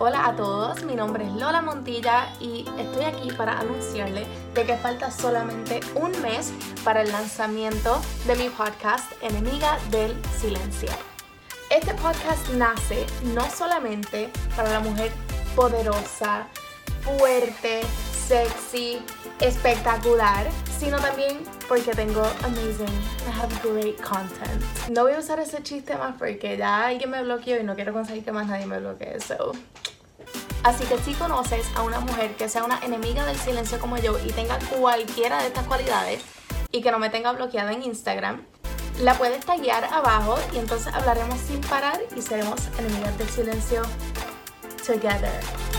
Hola a todos, mi nombre es Lola Montilla y estoy aquí para anunciarle de que falta solamente un mes para el lanzamiento de mi podcast Enemiga del Silencio. Este podcast nace no solamente para la mujer poderosa, fuerte, sexy, espectacular, sino también porque tengo amazing, I have great content. No voy a usar ese chiste más porque ya alguien me bloqueó y no quiero conseguir que más nadie me bloquee, so... Así que si conoces a una mujer que sea una enemiga del silencio como yo y tenga cualquiera de estas cualidades y que no me tenga bloqueada en Instagram, la puedes taggear abajo y entonces hablaremos sin parar y seremos enemigas del silencio together.